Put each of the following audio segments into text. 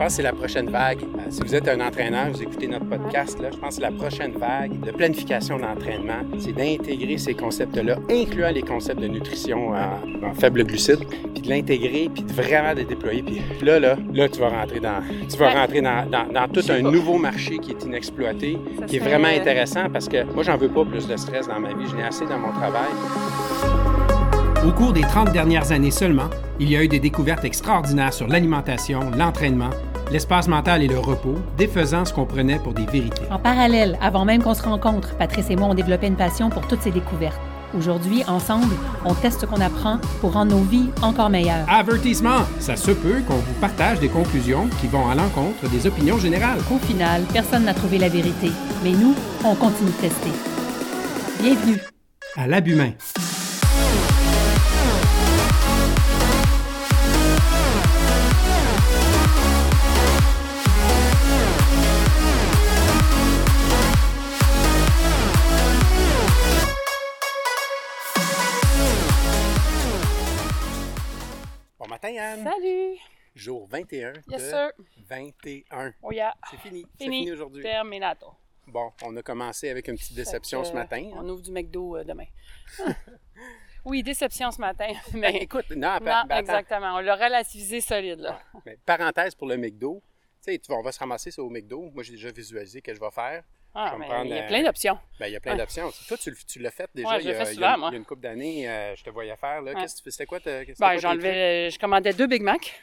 pense que c'est la prochaine vague. Euh, si vous êtes un entraîneur, vous écoutez notre podcast, là, je pense que la prochaine vague de planification d'entraînement, c'est d'intégrer ces concepts-là, incluant les concepts de nutrition en, faible glucide, puis de l'intégrer, puis de vraiment de déployer. Puis là, là, là, tu vas rentrer dans, tu vas rentrer dans, dans, tout un nouveau marché qui est inexploité, qui est vraiment intéressant parce que moi, j'en veux pas plus de stress dans ma vie. Je n'ai assez dans mon travail. Au cours des 30 dernières années seulement, il y a eu des découvertes extraordinaires sur l'alimentation, l'entraînement, l'espace mental et le repos, défaisant ce qu'on prenait pour des vérités. En parallèle, avant même qu'on se rencontre, Patrice et moi ont développé une passion pour toutes ces découvertes. Aujourd'hui, ensemble, on teste ce qu'on apprend pour rendre nos vies encore meilleures. Avertissement! Ça se peut qu'on vous partage des conclusions qui vont à l'encontre des opinions générales. Au final, personne n'a trouvé la vérité, mais nous, on continue de tester. Bienvenue à Salut! Jour 21 yes, de sir. 21. Oh yeah. C'est fini. Fini. C'est fini aujourd'hui. Terminato. Bon, on a commencé avec une petite déception ce matin. On ouvre du McDo euh, demain. oui, déception ce matin. Ben, Mais écoute, non, non ben, exactement. On l'a relativisé solide, là. Mais parenthèse pour le McDo. Tu sais, on va se ramasser ça au McDo. Moi, j'ai déjà visualisé que je vais faire. Ah, mais il y a euh, plein d'options. Ben, il y a plein Ouais. d'options. Toi, tu, l'as fait déjà Ouais, il, y a, fais il y a souvent, une- moi. il y a une couple d'années. euh, je te voyais faire. Là. Ouais. Qu'est-ce que tu? C'était quoi? Ben, j'enlevais, je commandais deux Big Mac,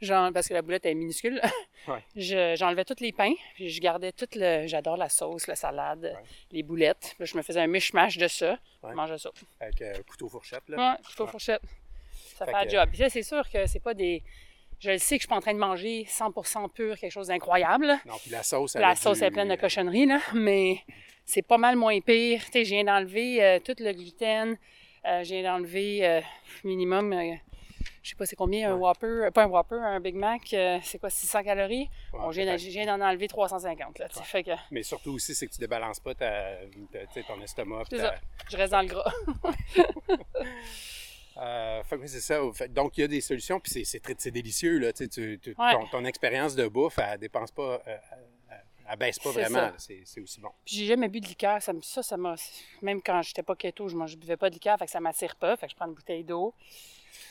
genre, parce que la boulette est minuscule. Je- j'enlevais tous les pains, puis je gardais tout le. J'adore la sauce, la salade, les boulettes. Puis je me faisais un mishmash de ça. Je mangeais ça. Avec euh, couteau fourchette. Là. Ouais, couteau Ouais. fourchette. Ça Fait fait le que- job. Puis là, c'est sûr que c'est pas des. Je le sais que je suis pas en train de manger 100% pur, quelque chose d'incroyable. Non, puis la sauce. La avec sauce du- est pleine de cochonneries, là, mais c'est pas mal moins pire. Tu sais, je viens d'enlever euh, tout le gluten. Euh, je viens d'enlever euh, minimum, euh, je sais pas c'est combien, un Ouais. Whopper, euh, pas un Whopper, un Big Mac, euh, c'est quoi, 600 calories? Ouais, Bon, je viens d'en- peut-être. je viens d'en enlever 350, là, fait que Mais surtout aussi, c'est que tu débalances pas ta, ta- ton estomac. ça, je reste dans le gras. Euh, fait que oui, c'est ça. Fait- donc, il y a des solutions, puis c'est- délicieux. Là, tu Ouais. ton, ton expérience de bouffe, elle dépense pas, euh, elle, baisse pas vraiment. C'est aussi bon. Puis j'ai jamais bu de liqueur, ça, ça, ça m'a... Même quand j'étais pas keto, je ne buvais pas de liqueur, fait que ça m'attire pas, fait que je prends une bouteille d'eau.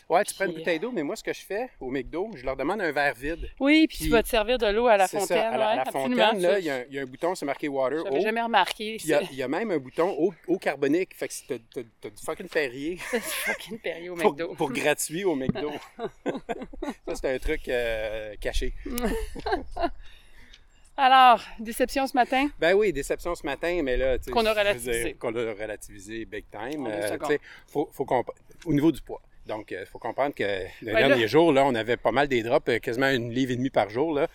Ouais, tu prends une bouteille d'eau, mais moi, ce que je fais au McDo, je leur demande un verre vide. Oui, puis Puis- tu vas te servir de l'eau à la fontaine. ça. À la, à la ouais, fontaine, là, il y, a un- il y a un bouton, c'est marqué water. J'avais eau. jamais remarqué. Puis il y, a, il y a même un bouton eau, eau carbonique. Fait que si t'as, du fucking Perrier fucking Perrier au McDo. pour gratuit au McDo. ça, c'est un truc euh, caché. Alors, déception ce matin? Ben oui, déception ce matin, mais là, tu sais, Qu'on a je relativisé. Qu'on a relativisé big time. Euh, secondes. tu sais, faut, faut comp- Au niveau du poids. Donc, il faut comprendre que là- derniers jours, là, on avait pas mal des drops, euh, quasiment une livre et demie par jour. Là.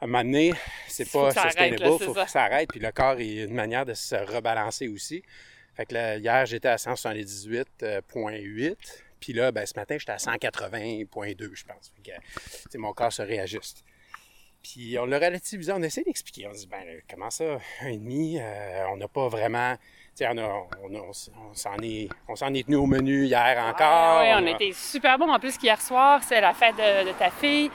À un moment donné, c'est pas sustainable, il faut que ça arrête. Puis le corps, il y a une manière de se rebalancer aussi. Fait que là, hier, j'étais à 178,8. Puis là, ben, ce matin, j'étais à 180,2, je pense. Fait que, mon corps se réajuste. Puis on l'a relativisé, on essaie d'expliquer. On dit, ben, comment ça, un et demi, euh, on n'a pas vraiment. On, a- on, a- on s'en est, on s'en est tenu au menu hier encore. Oui, on a- était super bon. En plus, qu'hier soir, c'est la fête de, de ta fille.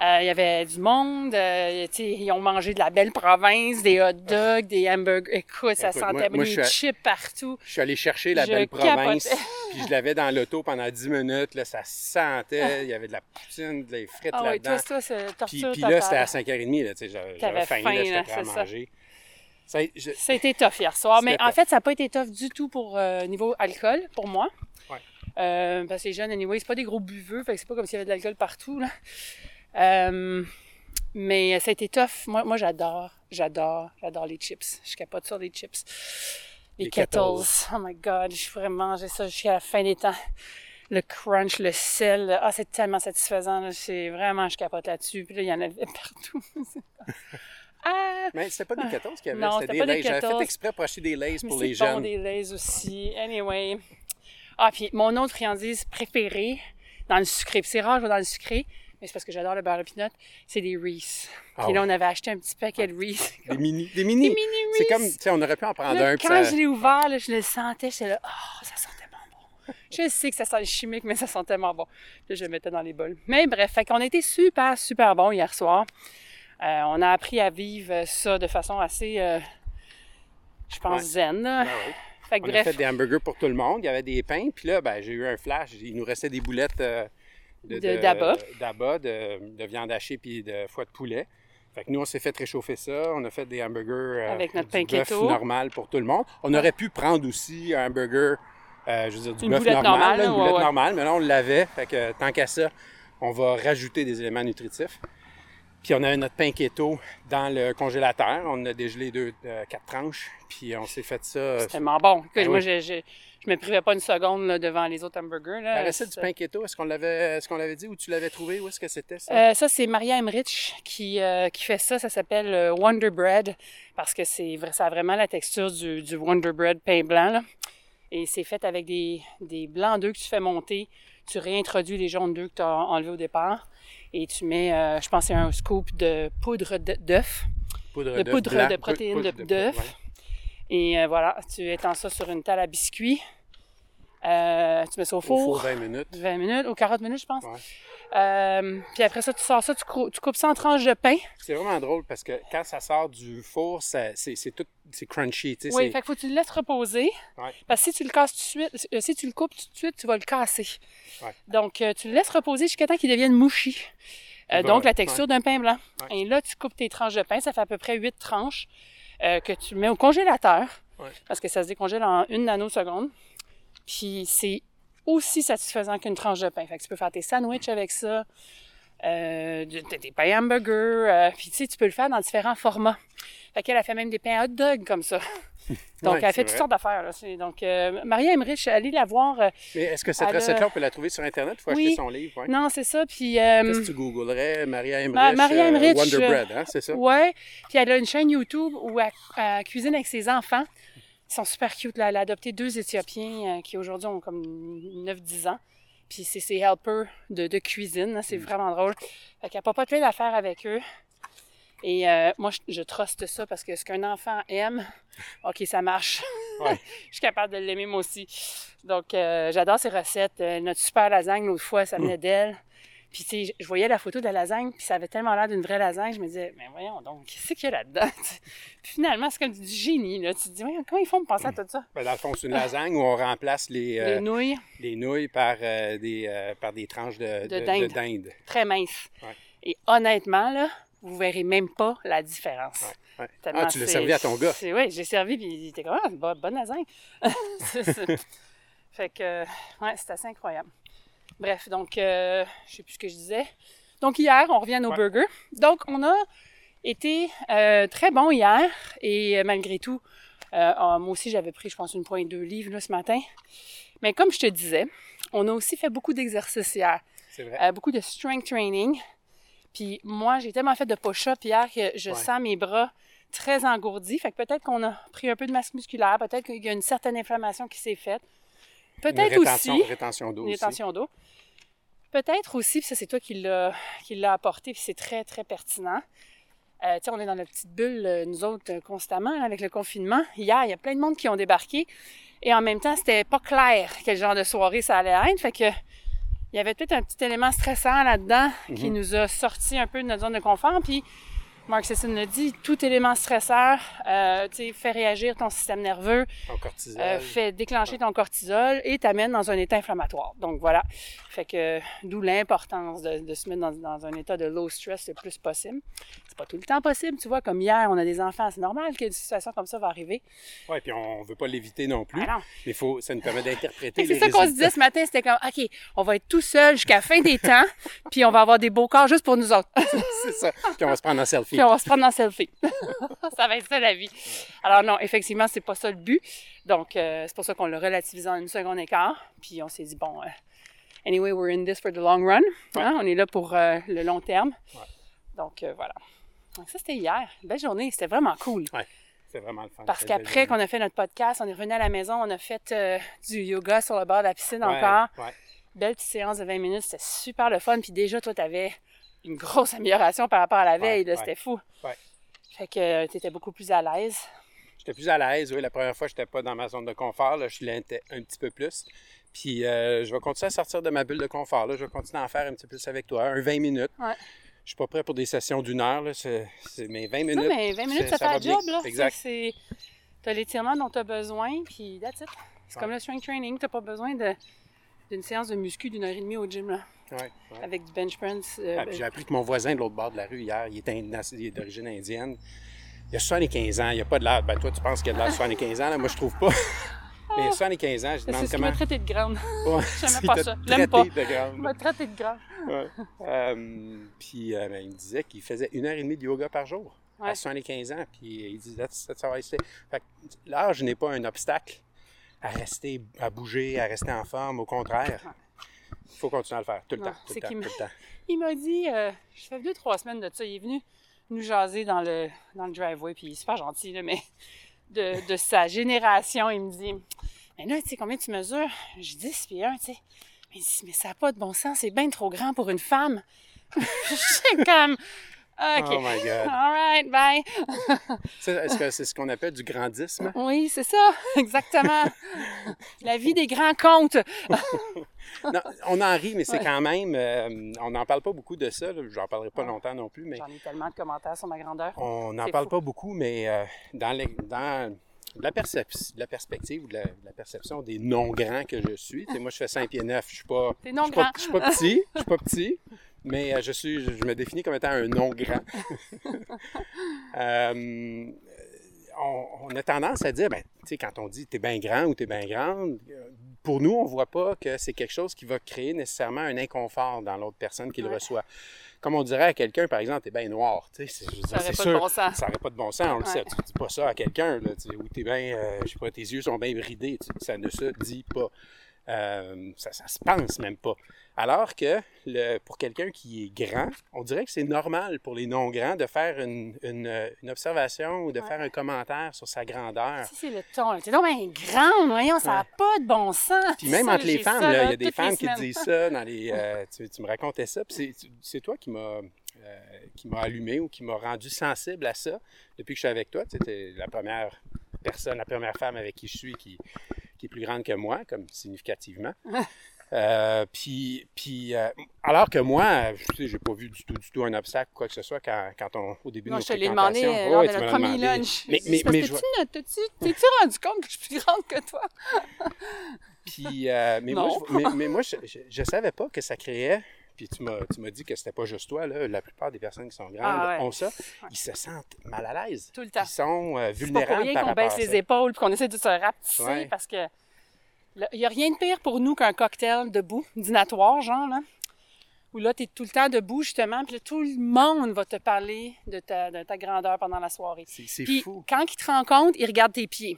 Euh, Il y avait du monde. euh, ils ont mangé de la belle province, des hot dogs, des hamburgers. Écoute, ça Écoute, sentait moi- moi, des chips partout. Je suis allé chercher la Je belle province, puis je l'avais dans l'auto pendant 10 minutes. Là, ça sentait, il y avait de la poutine, des frites Ah oui, là-dedans. toi, toi, c'est Puis, torture puis là, totale. c'était à 5h30, là, tu sais, j'avais faim, faim, là, j'étais là, prêt à ça. Ça, je- Ça a été tough hier soir. Mais en tough. fait, ça n'a pas été tough du tout pour euh, niveau alcool, pour moi. Ouais. Euh, parce que les jeunes, anyway, c'est pas des gros buveux, fait que c'est pas comme s'il y avait de l'alcool partout. Là. Euh, mais ça a été tough. Moi, moi j'adore, j'adore, j'adore les chips. Je capote sur les chips. Les, Les kettles. Kettles. Oh my god, je pourrais manger ça jusqu'à la fin des temps. Le crunch, le sel, ah, c'est tellement satisfaisant. C'est vraiment, je capote là-dessus. Puis là, il y en avait partout. Ah! Mais c'était pas des 14 qu'il y avait, Non, c'était des Lays. J'avais fait 14. exprès pour acheter des Lays pour c'est les bon, jeunes. des Lays aussi. Anyway. Ah, puis mon autre friandise préférée dans le sucré, puis c'est rare, je vais dans le sucré, mais c'est parce que j'adore le beurre de pinot, c'est des Reese. Ah puis là, on avait acheté un petit paquet de Reese. Des mini. Des mini. Des mini C'est Reese. comme, tu sais, on aurait pu en prendre Là, un. quand ça- je l'ai ouvert, là, je le sentais, j'étais là, oh, ça sentait bon bon. Je sais que ça sent chimique, mais ça sent tellement bon. Puis je le mettais dans les bols. Mais bref, fait qu'on a été super, super bon hier soir. Euh, on a appris à vivre ça de façon assez, euh, je pense, Ouais. zen. là. Ben oui. Fait que On a fait des hamburgers pour tout le monde. Il y avait des pains. Puis là, ben, j'ai eu un flash. Il nous restait des boulettes euh, De- d'abat. de, de viande hachée puis de foie de poulet. Fait que nous, on s'est fait réchauffer ça. On a fait des hamburgers euh, Avec notre pain keto. normal pour tout le monde. On aurait pu prendre aussi un hamburger, euh, je veux dire, du bœuf normal, normale, là, une boulette ouais. normale. Mais là, on l'avait. Fait que tant qu'à ça, on va rajouter des éléments nutritifs. Puis on avait notre pain keto dans le congélateur. On a dégelé deux, euh, quatre tranches. Puis on s'est fait ça. euh, c'est tellement bon. Écoute, Ben moi, oui. je, je, je me privais pas une seconde là, devant les autres hamburgers. Là. La recette du pain keto, est-ce qu'on l'avait, est-ce qu'on l'avait dit ou tu l'avais trouvé? Où est-ce que c'était ça? Euh, ça, c'est Maria Emmerich qui, euh, qui fait ça. Ça s'appelle Wonder Bread parce que c'est ça a vraiment la texture du, du Wonder Bread pain blanc. là. Et c'est fait avec des, des blancs d'œufs que tu fais monter. Tu réintroduis les jaunes d'œufs que tu as enlevés au départ. Et tu mets, euh, je pense, c'est un scoop de poudre d'œuf. poudre de poudre blanc, de protéines d'œuf. ouais. Et euh, voilà, tu étends ça sur une table à biscuits. Euh, tu mets ça au four 20 minutes. 20 minutes ou 40 minutes, je pense. Ouais. Euh, puis après ça, tu sors ça, tu, coupes ça en tranches de pain. C'est vraiment drôle parce que quand ça sort du four, c'est, tout c'est crunchy. Oui, fait qu'il faut que tu le laisses reposer. Ouais. Parce que si tu le casses tout de suite, euh, si tu le coupes tout de suite, tu vas le casser. Ouais. Donc, euh, tu le laisses reposer jusqu'à temps qu'il devienne mouchi. Euh, Bon, donc, la ouais. texture d'un pain blanc. Et là, tu coupes tes tranches de pain. Ça fait à peu près 8 tranches que tu mets au congélateur. Parce que ça se décongèle en une nanoseconde. Puis, c'est aussi satisfaisant qu'une tranche de pain. Fait que tu peux faire tes sandwichs avec ça. Euh, des pains hamburgers. euh, puis, tu sais, tu peux le faire dans différents formats. Fait qu'elle a fait même des pains hot dog comme ça. Donc, Ouais, elle fait toutes sortes d'affaires. là. Donc, euh, Maria Emmerich, allez la voir. euh, Mais est-ce que cette recette-là, on peut la trouver sur Internet? Il faut Oui. acheter son livre? Ouais. Non, c'est ça. Puis, euh, Qu'est-ce que tu googlerais? Maria Emmerich, Ma- Maria euh, Emmerich, Wonder euh, Bread, hein? c'est ça? Ouais. Puis elle a une chaîne YouTube où elle, elle cuisine avec ses enfants. Ils sont super cute. Là. Elle a adopté deux Éthiopiens euh, qui aujourd'hui ont comme 9-10 ans. Puis c'est ses helpers de, de cuisine. là. Mm. C'est vraiment drôle. Fait qu'elle n'a pas plein d'affaires avec eux. Et euh, moi, je, je truste ça parce que ce qu'un enfant aime, OK, ça marche. Ouais. je suis capable de l'aimer moi aussi. Donc, euh, j'adore ses recettes. Euh, notre super lasagne, l'autre fois, ça venait d'elle. Puis, tu sais, je voyais la photo de la lasagne, puis ça avait tellement l'air d'une vraie lasagne, je me disais, mais voyons donc, qu'est-ce qu'il y a là-dedans? puis finalement, c'est comme du génie, là. Tu te dis, voyons, comment ils font pour penser à tout ça? Ben, dans le fond, c'est une lasagne où on remplace les, euh, Les nouilles, les nouilles par, euh, des, euh, par des tranches de, De de- dinde. de dinde. très minces. Ouais. Et honnêtement, là, vous verrez même pas la différence. Ouais. Ah, tu l'as servi à ton gars. c'est- Oui, j'ai servi, puis il était comme, ah, bo- bonne lasagne. Fait que, ouais, c'est assez incroyable. Bref, donc, euh, je sais plus ce que je disais. Donc, hier, on revient à nos Ouais. burgers. Donc, on a été euh, très bon hier, et euh, malgré tout, ah, moi aussi, j'avais pris, je pense, une pointe deux livres là, ce matin. Mais comme je te disais, on a aussi fait beaucoup d'exercices hier. C'est vrai. Euh, beaucoup de strength training. Puis moi, j'ai tellement fait de push-up hier que je Ouais. sens mes bras très engourdis. Fait que peut-être qu'on a pris un peu de masse musculaire, peut-être qu'il y a une certaine inflammation qui s'est faite. Peut-être aussi rétention d'eau rétention d'eau. Peut-être aussi, puis ça c'est toi qui l'as apporté, puis c'est très très pertinent. Euh, tu sais, on est dans la petite bulle, euh, nous autres, euh, constamment, avec le confinement. Hier, il y a plein de monde qui ont débarqué. Et en même temps, c'était pas clair quel genre de soirée ça allait être. Fait que il y avait peut-être un petit élément stressant là-dedans qui nous a sorti un peu de notre zone de confort. Puis Mark Sisson l'a dit, tout élément stresseur, euh, fait réagir ton système nerveux, En cortisol. euh, fait déclencher ton cortisol et t'amène dans un état inflammatoire. Donc voilà. Fait que d'où l'importance de, de se mettre dans, dans un état de low stress le plus possible. C'est pas tout le temps possible, tu vois, comme hier, on a des enfants, c'est normal qu'une situation comme ça va arriver. Oui, puis on ne veut pas l'éviter non plus. Ah non. Mais faut, ça nous permet d'interpréter C'est ça qu'on se disait ce matin, c'était comme, OK, on va être tout seul jusqu'à la fin des temps, puis on va avoir des beaux corps juste pour nous autres. C'est ça. Puis on va se prendre en selfie. Puis on va se prendre en selfie. ça va être ça la vie. Alors non, effectivement, c'est pas ça le but. Donc, euh, c'est pour ça qu'on l'a relativisé en une seconde et quart. Puis on s'est dit, bon, euh, anyway, we're in this for the long run. Hein, On est là pour euh, le long terme. Ouais. Donc, voilà. Donc, ça, c'était hier. Une belle journée. C'était vraiment cool. C'est vraiment le fun. Parce qu'après qu'on a fait notre podcast, on est revenu à la maison, on a fait du yoga sur le bord de la piscine Ouais, encore. ouais. Belle petite séance de 20 minutes. C'était super le fun. Puis déjà, toi, tu avais une grosse amélioration par rapport à la veille. ouais. C'était fou. Ouais. Fait que tu étais beaucoup plus à l'aise. J'étais plus à l'aise, oui. La première fois, je n'étais pas dans ma zone de confort. Là, je l'étais un petit peu plus. Puis euh, je vais continuer à sortir de ma bulle de confort. Là. Je vais continuer à en faire un petit peu plus avec toi, un 20 minutes. Ouais. Je suis pas prêt pour des sessions d'une heure. Là. Mais 20 minutes. Non, mais 20 minutes, c'est- ça, fait la job, là. Exact. C'est- T'as l'étirement dont t'as besoin, puis that's it. C'est Ouais. comme le strength training. T'as pas besoin de, d'une séance de muscu d'une heure et demie au gym, là. Ouais, ouais. Avec du bench press. euh, Ah, puis j'ai appris que mon voisin de l'autre bord de la rue hier, il est, est d'origine indienne. Il a 75 ans, il a pas de l'air. Ben toi, tu penses qu'il a de l'air de 75 ans, là? moi je trouve pas. Mais il a 75 ans, je c'est demande ce comment. m'a traité de grande. Ouais, J'aimais pas ça. Je l'aime pas. de grande. Il m'a traité de grande. Ouais. Euh, puis euh, ben, il me disait qu'il faisait une heure et demie de yoga par jour Ouais. à 75 ans. Puis il I stay. Fait que l'âge n'est pas un obstacle à rester, à bouger, à rester en forme. Au contraire, il faut continuer à le faire tout le Non, temps. Tout c'est le temps, qu'il tout le temps. Il m'a dit, euh, je fais deux, trois semaines de ça, il est venu nous jaser dans le, dans le driveway, puis il est super gentil, là, mais de, de sa génération, il me dit, mais là, tu sais, combien tu mesures? Je dis 10 puis 1, tu sais. Mais, il dit, mais ça n'a pas de bon sens, c'est bien trop grand pour une femme. Je suis comme, OK. Oh my God. All right, bye. Est-ce que c'est ce qu'on appelle du grandisme? Oui, c'est ça, exactement. La vie des grands comptes. Non, on en rit, mais c'est Ouais. quand même. euh, on n'en parle pas beaucoup de ça. là. J'en parlerai pas longtemps non plus, mais J'en ai tellement de commentaires sur ma grandeur. on n'en parle fou. pas beaucoup, mais euh, dans, les- dans la, la perspective ou de la, de la perception des non-grands que je suis, moi je fais 5 pieds 9, je suis pas. T'es Je suis pas, je suis pas petit, je suis pas petit, mais euh, je suis, je me définis comme étant un non-grand. Euh, on, on a tendance à dire, ben, tu sais, quand on dit t'es bien grand ou t'es bien grande, euh, pour nous, on voit pas que c'est quelque chose qui va créer nécessairement un inconfort dans l'autre personne qui le Ouais. reçoit. Comme on dirait à quelqu'un, par exemple, t'es bien noir, tu sais, Ça aurait c'est pas sûr, de bon sens. ça n'aurait pas de bon sens, on le sait. Tu dis pas ça à quelqu'un, là, tu sais, ou t'es bien, euh, je sais pas, tes yeux sont bien bridés, ça ne se dit pas. Euh, ça, ça se pense même pas. Alors que le, pour quelqu'un qui est grand, on dirait que c'est normal pour les non-grands de faire une, une, une observation ou de Ouais. faire un commentaire sur sa grandeur. Si c'est le ton, t'es donc bien grande, voyons, ça n'a pas de bon sens. Puis même Ça, entre les femmes, il y a des femmes qui semaines. disent ça dans les. euh, tu, tu me racontais ça, puis c'est- c'est toi qui m'a euh, qui m'a allumé ou qui m'a rendu sensible à ça depuis que je suis avec toi. Tu étais la première personne, la première femme avec qui je suis qui, qui est plus grande que moi, comme significativement. Euh, puis, puis euh, alors que moi, je sais, j'ai pas vu du tout, du tout un obstacle ou quoi que ce soit quand, quand on, au début Non, de je nos te l'ai demandé euh, Ouais, lors tu de notre premier demandé. lunch. Mais, mais, mais que je- T'es-tu rendu compte que je suis plus grande que toi? Puis, euh, mais, moi, je, mais, mais moi, je, je, je savais pas que ça créait. Puis tu m'as, tu m'as dit que c'était pas juste toi, là. La plupart des personnes qui sont grandes Ah ouais. ont ça. Ils se sentent mal à l'aise. Tout le temps. Ils sont euh, C'est pas pour vulnérables rien qu'on baisse les épaules puis qu'on essaie de se rapetisser Ouais. parce que il n'y a rien de pire pour nous qu'un cocktail debout, dînatoire, genre, là. Où là, tu es tout le temps debout, justement, puis là, tout le monde va te parler de ta, de ta grandeur pendant la soirée. C'est, fou. quand ils te rencontrent, ils regardent tes pieds.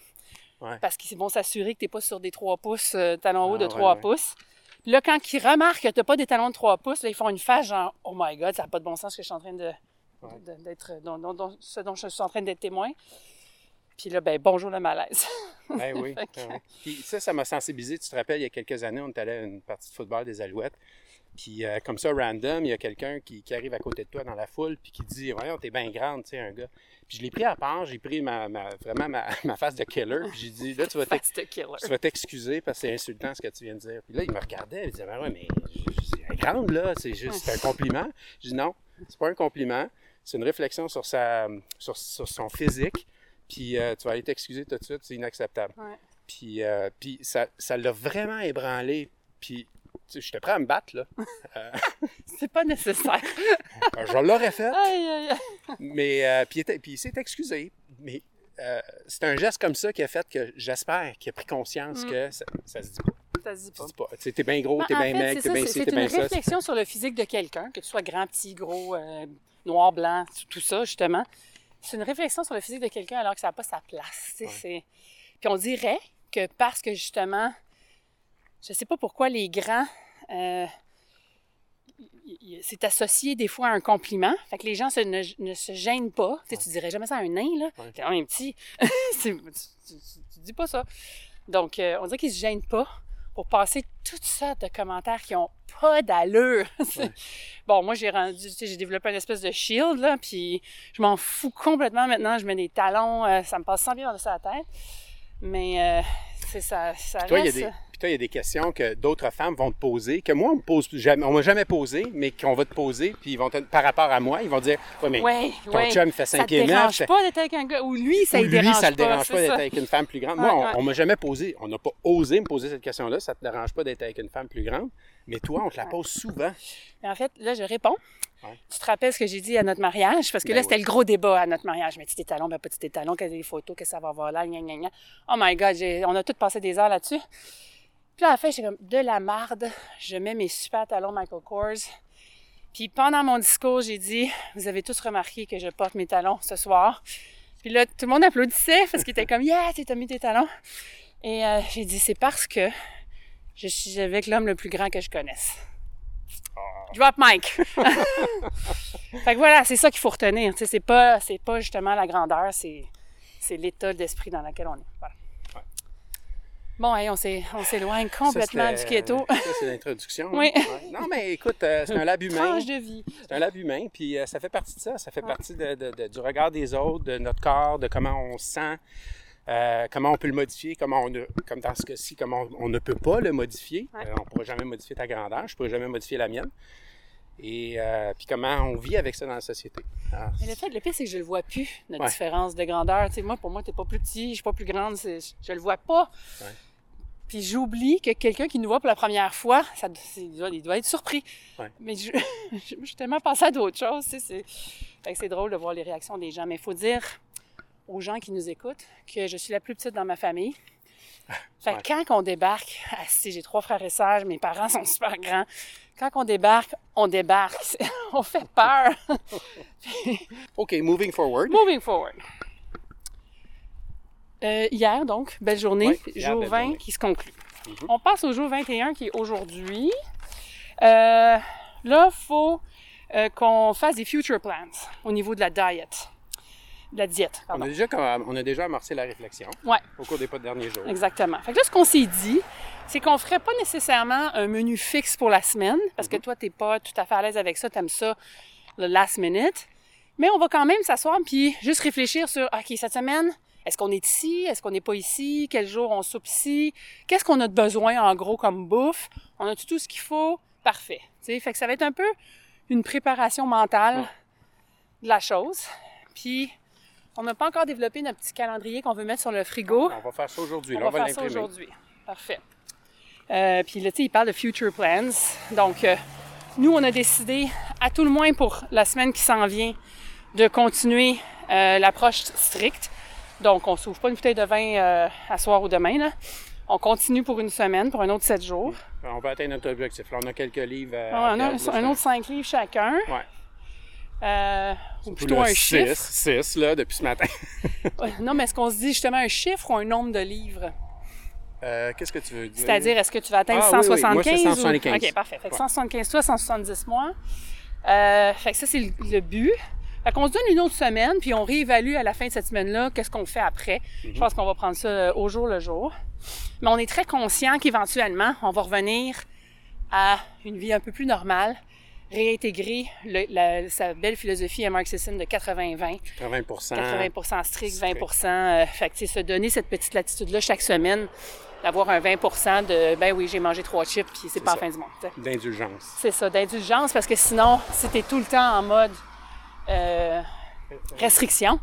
Parce qu'ils vont s'assurer que tu n'es pas sur des 3 pouces, euh, talons hauts Ah, de ouais, 3 ouais. pouces. Puis là, quand ils remarquent que tu n'as pas des talons de 3 pouces, là, ils font une face genre Oh my God, ça n'a pas de bon sens ce que je suis en train de. Ouais. d'être, dont- ce dont je suis en train d'être témoin. Puis là, ben bonjour le malaise. Ben oui. Fait que- ben oui. Puis ça, ça m'a sensibilisé. Tu te rappelles, il y a quelques années, on est allé à une partie de football des Alouettes. Puis euh, comme ça, random, il y a quelqu'un qui, qui arrive à côté de toi dans la foule, puis qui dit Voyons, t'es bien grande, tu sais, un gars. Puis je l'ai pris à part, j'ai pris ma, ma- vraiment ma, ma face de killer, puis j'ai dit Là, tu vas t'excuser parce que c'est insultant ce que tu viens de dire. Puis là, il me regardait, il disait, ben ouais, mais c'est grande, là, c'est juste un compliment. Je dis non, c'est pas un compliment, c'est une réflexion sur, sa, sur, sur son physique. Puis euh, tu vas aller t'excuser tout de suite, c'est inacceptable. Ouais. Puis, euh, puis ça ça l'a vraiment ébranlé. Puis sais, j'étais prêt à me battre, là. C'est pas nécessaire. Euh, Je l'aurais fait, Aïe, aïe, aïe. mais euh, puis, il s'est excusé. Mais euh, c'est un geste comme ça qui a fait que j'espère qu'il a pris conscience Mm. que ça, ça se dit pas. Ça se dit Ça pas. Tu sais, t'es bien gros, t'es Ben, en bien c'est t'es ça, bien ci, c'est t'es une bien ça. réflexion sur le physique de quelqu'un, que tu sois grand, petit, gros, euh, noir, blanc, tout ça, justement. C'est une réflexion sur le physique de quelqu'un alors que ça n'a pas sa place. Ouais. Puis on dirait que parce que, justement, je sais pas pourquoi les grands... euh, c'est associé des fois à un compliment. Fait que les gens se- ne, ne se gênent pas. Tu, sais, tu dirais jamais ça à un nain, là. Ouais. T'es quand même petit. Tu, tu- dis pas ça. Donc, euh, on dirait qu'ils se gênent pas pour passer toutes sortes de commentaires qui ont pas d'allure. Ouais. Bon, moi, j'ai rendu, tu sais, j'ai développé une espèce de shield, là, puis je m'en fous complètement maintenant. Je mets des talons, euh, ça me passe sans bien dans la tête. Mais, euh, c'est ça, ça reste... puis toi, il y a des questions que d'autres femmes vont te poser, que moi, on me pose jamais, on m'a jamais posé, mais qu'on va te poser, puis ils vont te- par rapport à moi, ils vont dire, ouais, mais Ouais, ton ouais. chum fait Ça 5 te pieds 9. dérange pas d'être avec un gars, ou lui, ça ne lui, dérange ça le pas. dérange pas d'être ça. avec une femme plus grande. Ouais, Moi, on, on m'a jamais posé, on n'a pas osé me poser cette question-là, ça te dérange pas d'être avec une femme plus grande, mais toi, on te la pose souvent. Mais en fait, là, je réponds. Ouais. Tu te rappelles ce que j'ai dit à notre mariage? Parce que Ben là, c'était le gros débat à notre mariage. Mais tes talons, ben pas tes talons, quelles des photos, que ça va avoir là, gna, gna, gna. Oh my God, on a tous passé des heures là-dessus. Puis là, à la fin, j'étais comme de la marde. Je mets mes super talons Michael Kors. Puis pendant mon discours, j'ai dit, vous avez tous remarqué que je porte mes talons ce soir. Puis là, tout le monde applaudissait parce qu'il était comme, yeah, tu as mis tes talons. Et euh, j'ai dit, c'est parce que je suis avec l'homme le plus grand que je connaisse. Drop mic. fait que voilà, c'est ça qu'il faut retenir. C'est pas, c'est pas justement la grandeur, c'est, c'est l'état d'esprit dans lequel on est. Voilà. Bon, hey, on, s'éloigne complètement Ça, du keto. Ça, c'est l'introduction. Oui. Ouais. Non, mais écoute, euh, c'est un lab humain. Tranche de vie. C'est un lab humain, puis euh, ça fait partie de ça. Ça fait partie de- de- de- du regard des autres, de notre corps, de comment on se sent, euh, comment on peut le modifier, comment on ne- comme dans ce cas-ci, comment on, on ne peut pas le modifier. Ouais. On ne pourra jamais modifier ta grandeur, je ne pourrai jamais modifier la mienne. Et euh, puis comment on vit avec ça dans la société. Alors, Mais le fait, le pire, c'est que je le vois plus, notre Ouais. différence de grandeur. Tu sais, moi, pour moi, t'es pas plus petit, je suis pas plus grande, je le vois pas. Ouais. Puis j'oublie que quelqu'un qui nous voit pour la première fois, ça, il, doit, il doit être surpris. Ouais. Mais je, je, je suis tellement passée à d'autres choses. Tu sais, c'est, fait que c'est drôle de voir les réactions des gens. Mais il faut dire aux gens qui nous écoutent que je suis la plus petite dans ma famille. Fait que quand on débarque, ah, si j'ai trois frères et sœurs, mes parents sont super grands. Quand on débarque, on débarque. on fait peur. OK, moving forward. Moving forward. Euh, hier, donc, belle journée, hier, jour belle 20 journée. qui se conclut. Mhm. On passe au jour 21 qui est aujourd'hui. Euh, là, il faut euh, qu'on fasse des future plans au niveau de la diet. De la diète, On a, déjà, on a déjà amorcé la réflexion Ouais. au cours des pas derniers jours. Exactement. Fait que là, ce qu'on s'est dit, c'est qu'on ferait pas nécessairement un menu fixe pour la semaine, parce que toi, t'es pas tout à fait à l'aise avec ça, t'aimes ça le last minute. Mais on va quand même s'asseoir puis juste réfléchir sur, OK, cette semaine, est-ce qu'on est ici? Est-ce qu'on n'est pas ici? Quel jour on soupe ici? Qu'est-ce qu'on a de besoin, en gros, comme bouffe? On a tout ce qu'il faut? Parfait. Fait que ça va être un peu une préparation mentale de la chose. Puis, on n'a pas encore développé notre petit calendrier qu'on veut mettre sur le frigo. On va faire ça aujourd'hui. On va on va faire ça aujourd'hui. Parfait. Euh, puis là, tu sais, il parle de future plans. Donc, euh, nous, on a décidé, à tout le moins pour la semaine qui s'en vient, de continuer euh, l'approche stricte. Donc, on ne s'ouvre pas une bouteille de vin euh, à soir ou demain. Là. On continue pour une semaine, pour un autre sept jours. On va atteindre notre objectif. Là, on a quelques livres. à Ah, on a un autre cinq livres chacun. Ouais. Euh, ou plutôt un chiffre. 6, là, depuis ce matin. Non, mais est-ce qu'on se dit justement un chiffre ou un nombre de livres? Euh, Qu'est-ce que tu veux dire? C'est-à-dire, est-ce que tu vas atteindre Ah, oui, oui. 175? Moi, c'est ou- 175. OK, parfait. Fait que Ouais. 175 toi, 170 mois. Euh, fait que ça, c'est le, le but. Fait qu'on se donne une autre semaine, puis on réévalue à la fin de cette semaine-là qu'est-ce qu'on fait après. Mhm. Je pense qu'on va prendre ça euh, au jour le jour. Mais on est très conscient qu'éventuellement, on va revenir à une vie un peu plus normale, réintégrer le- la- sa belle philosophie à de 80-20. 80% 80 strict, strict. 20 euh, Fait que, se donner cette petite latitude-là chaque semaine, d'avoir un 20% de, ben oui, j'ai mangé trois chips, puis c'est pas la fin du monde. d'indulgence. C'est ça, d'indulgence, parce que sinon, si t'es tout le temps en mode euh, restriction,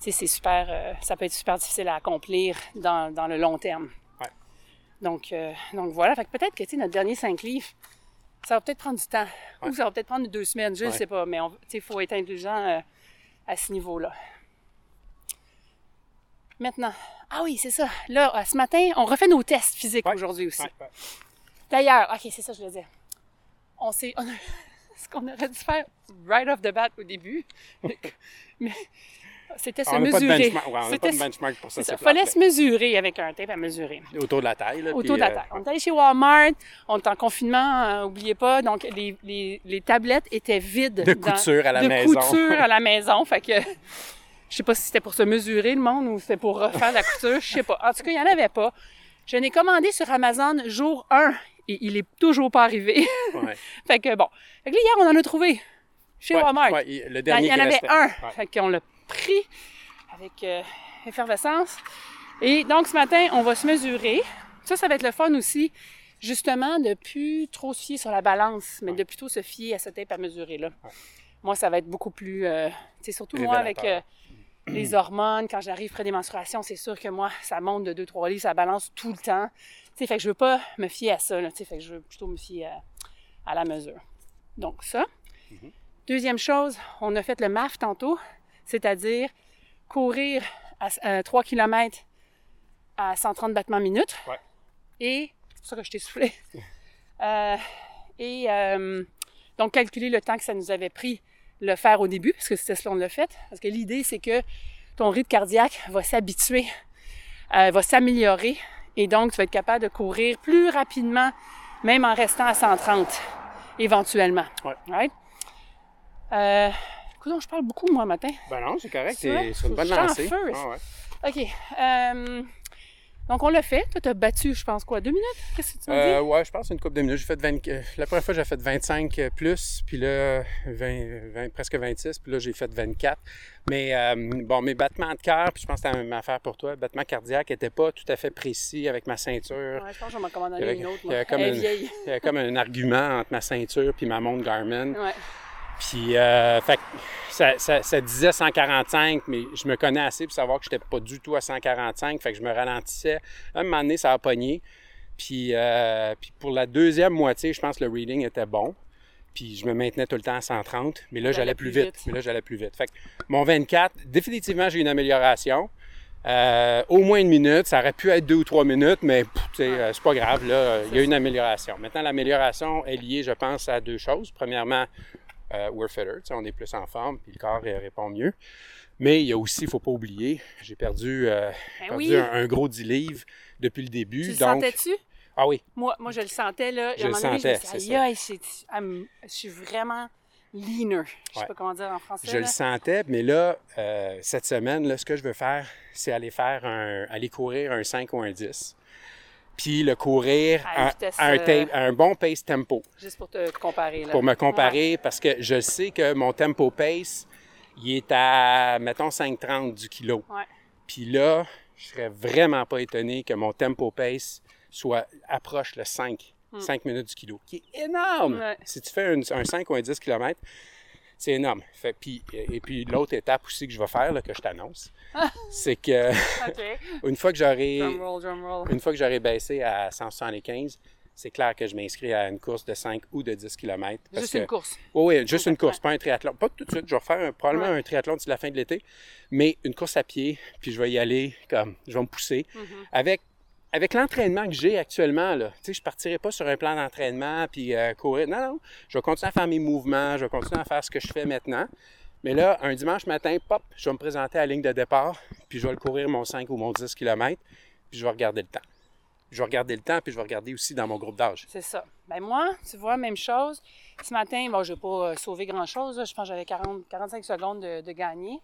tu sais, c'est super, euh, ça peut être super difficile à accomplir dans, dans le long terme. Ouais. Donc, euh, donc voilà, fait que peut-être que, tu sais, notre dernier cinq livres, ça va peut-être prendre du temps. Ou ça va peut-être prendre deux semaines, je ne Ouais. sais pas, mais il faut être indulgent euh, à ce niveau-là. Maintenant, ah oui, c'est ça. Là, euh, ce matin, on refait nos tests physiques aujourd'hui aussi. D'ailleurs, ok, c'est ça que je le disais. On s'est, ce qu'on aurait dû faire right off the bat au début, mais c'était se on de mesurer. ouais, on n'a pas de benchmark pour ça. c'est Fallait se mesurer avec un tape à mesurer. Autour de la taille. Là, Autour de la euh, table. On est allé chez Walmart, on est en confinement, euh, oubliez pas, donc les, les, les tablettes étaient vides. De dans- couture à la de maison. couture à la maison, fait que je sais pas si c'était pour se mesurer le monde ou c'était pour refaire la couture, je sais pas. En tout cas, il y en avait pas. Je n'ai commandé sur Amazon jour 1 et il est toujours pas arrivé. ouais. fait que bon. Fait que là, hier, on en a trouvé chez Ouais, Walmart. ouais, il- y en avait un. Fait qu'on l'a pris avec euh, effervescence. Et donc, ce matin, on va se mesurer. Ça, ça va être le fun aussi, justement, de plus trop se fier sur la balance, mais de plutôt se fier à ce tape à mesurer là. Moi, ça va être beaucoup plus, euh, tu sais, surtout moi avec euh, les hormones, quand j'arrive près des menstruations, c'est sûr que moi, ça monte de 2-3 livres, ça balance tout le temps. Tu sais, fait que je veux pas me fier à ça, là, tu sais, fait que je veux plutôt me fier à, à la mesure. Donc, ça. Mhm. Deuxième chose, on a fait le MAF tantôt, c'est-à-dire courir à 3 km à 130 battements minute. Ouais. Et, c'est pour ça que je t'ai soufflé. Euh, et euh, donc, calculer le temps que ça nous avait pris le faire au début, parce que c'était ce qu'on l'a fait. Parce que l'idée, c'est que ton rythme cardiaque va s'habituer, euh, va s'améliorer. Et donc, tu vas être capable de courir plus rapidement, même en restant à 130, éventuellement. Ouais. Right? Euh, écoute, je parle beaucoup, moi, matin. Ben non, c'est correct. Sur une bonne lancée. Ah ouais. OK. Euh, donc, on l'a fait. Toi, t'as battu, je pense, quoi, deux minutes? Qu'est-ce que tu m'as Euh, dit? ouais, je pense une couple de minutes. J'ai fait 20, euh, la première fois, j'ai fait 25 plus, puis là, 20, 20, presque 26, puis là, j'ai fait 24. Mais euh, bon, mes battements de cœur, puis je pense que c'est la même affaire pour toi, battements cardiaques n'étaient pas tout à fait précis avec ma ceinture. Ouais, je pense que je m'en commander Il y avait- une autre, il y moi. avait comme. Il y a comme un argument entre ma ceinture puis ma montre Garmin. Ouais. Puis, euh, fait ça, ça- ça disait 145, mais je me connais assez pour savoir que je n'étais pas du tout à 145. Fait que je me ralentissais. À un moment donné, ça a pogné. Puis, euh, puis pour la deuxième moitié, je pense que le reading était bon. Puis je me maintenais tout le temps à 130, mais là, j'allais plus, vite. Mais là, j'allais plus vite. Fait que mon 24, définitivement, j'ai eu une amélioration. Euh, au moins une minute, ça aurait pu être deux ou trois minutes, mais euh, c'est pas grave, là, il y a une amélioration. Maintenant, l'amélioration est liée, je pense, à deux choses. Premièrement, euh, we're fitter, sais, on est plus en forme, puis le corps euh, répond mieux. Mais il y a aussi, il ne faut pas oublier, j'ai perdu, euh, Ben perdu oui. un, un gros 10 livres depuis le début. Tu le sentais-tu? ah oui, Moi, moi, je le sentais, là. Je le sentais, c'est ça. je suis vraiment leaner. Je sais Ouais. pas comment dire en français. je là. le sentais, mais là, euh, cette semaine, là, ce que je veux faire, c'est aller faire un, aller courir un 5 ou un 10. Puis le courir À une à, vitesse, à un, tape- à un bon pace tempo. Juste pour te comparer, là. pour me Ouais. comparer parce que je sais que mon tempo pace, il est à, mettons, 5,30 du kilo. Ouais. Puis là, je serais vraiment pas étonné que mon tempo pace soit approche le 5, 5 minutes du kilo, qui est énorme. Hmm. Ouais. Si tu fais un, un 5 ou un 10 km, c'est énorme. Fait, puis, et puis l'autre étape aussi que je vais faire, là, que je t'annonce, c'est que une fois que j'aurai une fois que j'aurai baissé à 175, c'est clair que je m'inscris à une course de 5 ou de 10 km. Juste une course. Oui, oui, juste une course, pas un triathlon. Pas tout de suite, je vais refaire un- probablement Ouais. un triathlon d'ici la fin de l'été, mais une course à pied, puis je vais y aller comme, je vais me pousser. Mm-hmm. Avec, avec l'entraînement que j'ai actuellement, je partirai pas sur un plan d'entraînement, puis euh, courir. Non, non, je vais continuer à faire mes mouvements, je vais continuer à faire ce que je fais maintenant. Mais là, un dimanche matin, pop, je vais me présenter à la ligne de départ, puis je vais le courir mon 5 ou mon 10 km, puis je vais regarder le temps. Je vais regarder le temps, puis je vais regarder aussi dans mon groupe d'âge. C'est ça. Ben moi, tu vois, même chose. Ce matin, bon, je n'ai pas euh, sauvé grand-chose. Je pense que j'avais 40, 45 secondes de, de gagner.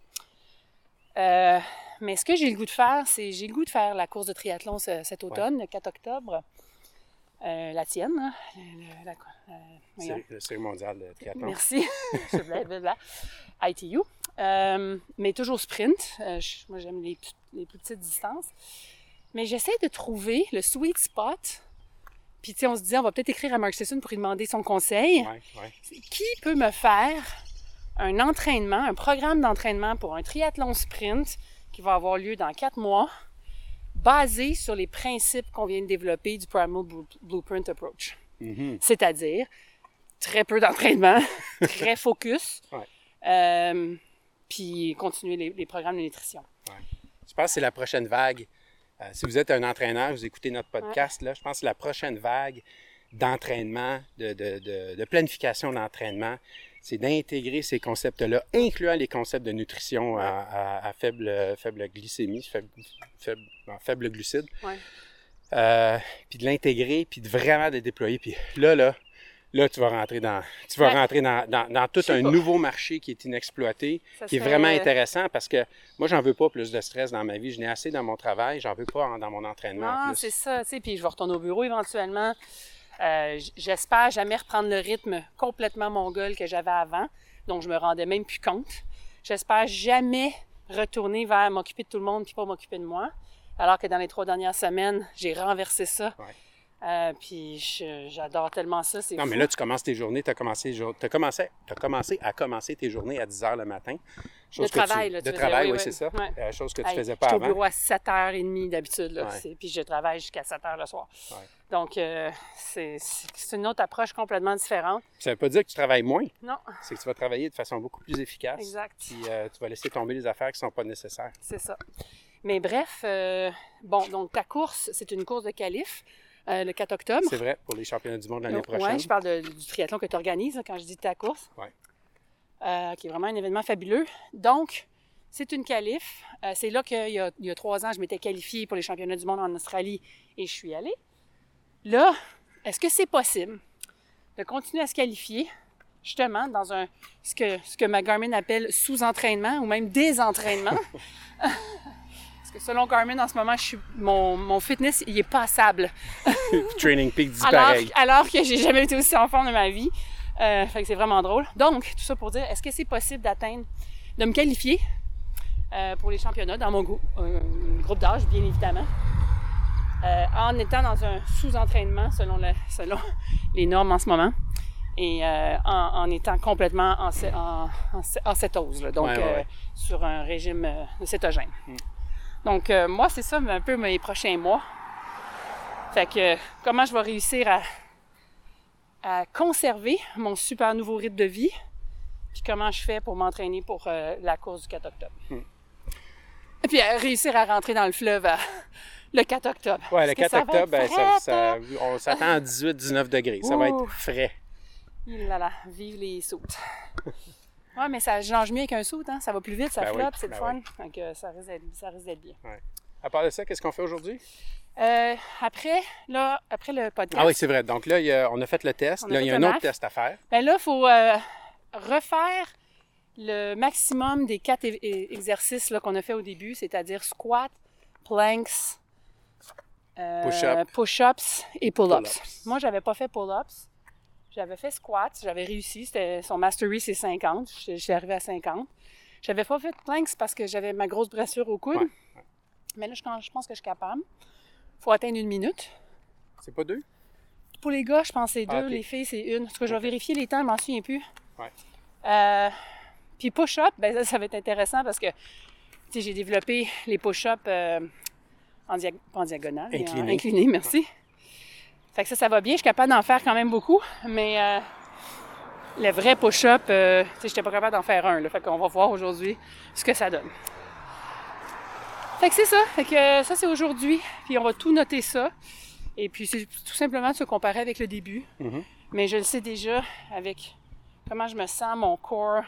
Euh, mais ce que j'ai le goût de faire, c'est j'ai le goût de faire la course de triathlon ce- cet automne, le 4 octobre. Euh, la tienne, hein? Le- la-. C'est le série mondial de triathlon. Merci. ITU. Euh, mais toujours sprint. Je- moi, j'aime les, plus- les plus petites distances. Mais j'essaie de trouver le sweet spot. Puis, tu sais, on se dit, on va peut-être écrire à Mark Sisson pour lui demander son conseil. Ouais, ouais. Qui peut me faire un entraînement, un programme d'entraînement pour un triathlon sprint qui va avoir lieu dans quatre mois, basé sur les principes qu'on vient de développer du Primal Blu- Blueprint Approach? Mhm. C'est-à-dire très peu d'entraînement, très focus, Ouais. euh, puis continuer les, les programmes de nutrition. Je pense que c'est la prochaine vague. Euh, si vous êtes un entraîneur, vous écoutez notre podcast, là, je pense que c'est la prochaine vague d'entraînement, de, de- de- de planification d'entraînement, c'est d'intégrer ces concepts-là, incluant les concepts de nutrition à, à- à faible, faible glycémie, faible, faible, non, faible glucide, Ouais. Euh, puis de l'intégrer, puis de vraiment de déployer. Puis là, là, là, tu vas rentrer dans, tu vas Ouais. rentrer dans, dans- dans tout un pas. nouveau marché qui est inexploité, Ça qui est vraiment intéressant parce que moi, j'en veux pas plus de stress dans ma vie. Je n'ai assez dans mon travail, j'en veux pas dans mon entraînement. en Non, c'est ça, tu sais, puis je vais retourner au bureau éventuellement. Euh, J'espère jamais reprendre le rythme complètement mongol que j'avais avant, donc je me rendais même plus compte. J'espère jamais retourner vers m'occuper de tout le monde puis pas m'occuper de moi. Alors que dans les trois dernières semaines, j'ai renversé ça. Euh, puis je- j'adore tellement ça. Non, mais là, tu commences tes journées, tu as commencé, t'as commencé, t'as commencé à commencer tes journées à 10 h le matin. Chose que travail, tu- là, tu de travail, oui, oui, c'est ça. Ouais. Euh, chose que tu Hey, faisais je pas suis au avant. bureau à 7h30 d'habitude, là. Ouais. Puis je travaille jusqu'à 7h le soir. Ouais. Donc, euh, c'est une autre approche complètement différente. Ça veut pas dire que tu travailles moins, Non, c'est que tu vas travailler de façon beaucoup plus efficace. exact. Puis tu vas laisser tomber les affaires qui sont pas nécessaires. C'est ça. Mais bref, bon, donc ta course, c'est une course de qualif, euh, le 4 octobre. C'est vrai pour les championnats du monde l'année prochaine. ouais, je parle de- du triathlon que tu organises quand je dis ta course. Ouais. Euh, qui est vraiment un événement fabuleux. Donc, c'est une qualif. Euh, c'est là qu'il y, a- il y a trois ans, je m'étais qualifiée pour les championnats du monde en Australie et je suis allée. Là, est-ce que c'est possible de continuer à se qualifier, justement, dans un ce que, ce que ma Garmin appelle sous-entraînement ou même désentraînement? Que selon Garmin, en ce moment, je suis, mon, mon fitness, il est passable. Training Peak dit Alors, pareil. alors que j'ai jamais été aussi en forme de ma vie. Euh, fait que c'est vraiment drôle. Donc, tout ça pour dire, est-ce que c'est possible d'atteindre, de me qualifier euh, pour les championnats dans mon grou- euh, groupe d'âge, bien évidemment, en étant dans un sous-entraînement selon, le- selon les normes en ce moment et euh, en, en étant complètement en, cé- en, en, cé- en cétose, là. donc Ouais, ouais, euh, ouais. sur un régime euh, de cétogène. Donc, euh, moi, c'est ça un peu mes prochains mois. Fait que comment je vais réussir à, à conserver mon super nouveau rythme de vie, puis comment je fais pour m'entraîner pour euh, la course du 4 octobre. Et puis à réussir à rentrer dans le fleuve à- le 4 octobre. Ouais, le Parce 4 que ça va octobre, ben, ça- ça- on s'attend à 18-19 degrés. Ça va être frais. Il là là, vive les sautes. ouais, mais ça nage mieux avec un saut, hein? Ça va plus vite, ça Ben oui, flotte, c'est le ben fun. Donc euh, ça risque d'être bien. À part de ça, qu'est-ce qu'on fait aujourd'hui? Euh, après, là, après le podcast, Ah oui, c'est vrai. Donc là, il y a- on a fait le test. Là, il y a un autre test à faire. Ben là, il faut euh, refaire le maximum des quatre exercices qu'on a fait au début, c'est-à-dire squat, planks, euh, Push-up. push-ups et pull-ups. Pull-ups. Moi, j'avais pas fait pull-ups. J'avais fait squat, j'avais réussi. C'était, son mastery, c'est 50. Je suis arrivée à 50. J'avais pas fait planks parce que j'avais ma grosse blessure au coude. Ouais, Mais là, je, je pense que je suis capable. faut atteindre une minute. C'est pas deux? Pour les gars, je pense que c'est deux. Ah, ok. Les filles, c'est une. En tout cas, je vais vérifier les temps, je m'en souviens plus. Ouais. Euh, puis push-up, ben ça, ça va être intéressant parce que j'ai développé les push-ups euh, en, dia- en diagonale, en Incliné. incliné, merci. Fait que ça, ça va bien. Je suis capable d'en faire quand même beaucoup, mais euh, le vrai push-up, euh, sais, j'étais pas capable d'en faire un. Là, fait qu'on va voir aujourd'hui ce que ça donne. Fait que c'est ça. Fait que euh, ça, c'est aujourd'hui. Puis on va tout noter ça. Et puis c'est tout simplement de se comparer avec le début. Mhm. Mais je le sais déjà avec comment je me sens, mon corps,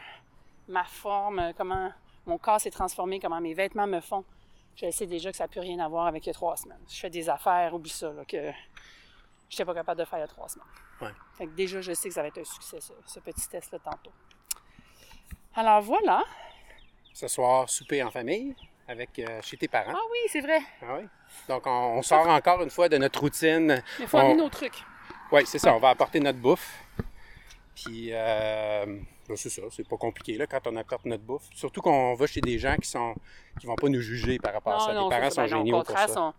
ma forme, comment mon corps s'est transformé, comment mes vêtements me font. Je le sais déjà que ça n'a plus rien à voir avec il y a trois semaines. Je fais des affaires, oublie ça, là, que je n'étais pas capable de faire il y a trois semaines. Ouais. Fait que déjà, je sais que ça va être un succès, ce petit test-là, tantôt. Alors voilà. Ce soir, souper en famille avec euh, chez tes parents. Ah oui, c'est vrai. Ah oui. Donc, on, on sort encore une fois de notre routine. Mais il faut On- amener nos trucs. Oui, c'est ça. On va apporter notre bouffe. Puis, euh, ben, c'est ça. C'est pas compliqué là, quand on apporte notre bouffe. Surtout qu'on va chez des gens qui sont qui vont pas nous juger par rapport à ça. Non, les parents ça. sont Ben géniaux Au pour ça. sont,